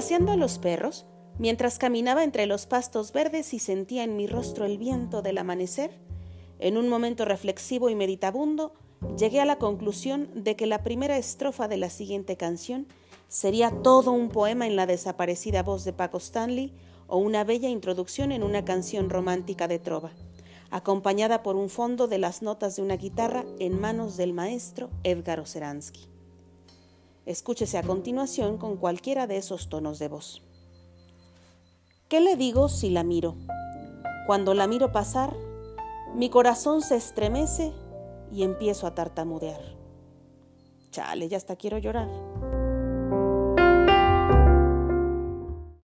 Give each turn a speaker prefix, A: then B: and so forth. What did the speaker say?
A: Paseando a los perros, mientras caminaba entre los pastos verdes y sentía en mi rostro el viento del amanecer, en un momento reflexivo y meditabundo, llegué a la conclusión de que la primera estrofa de la siguiente canción sería todo un poema en la desaparecida voz de Paco Stanley o una bella introducción en una canción romántica de trova, acompañada por un fondo de las notas de una guitarra en manos del maestro Edgar Oceransky. Escúchese a continuación con cualquiera de esos tonos de voz. ¿Qué le digo si la miro? Cuando la miro pasar, mi corazón se estremece y empiezo a tartamudear. Chale, ya hasta quiero llorar.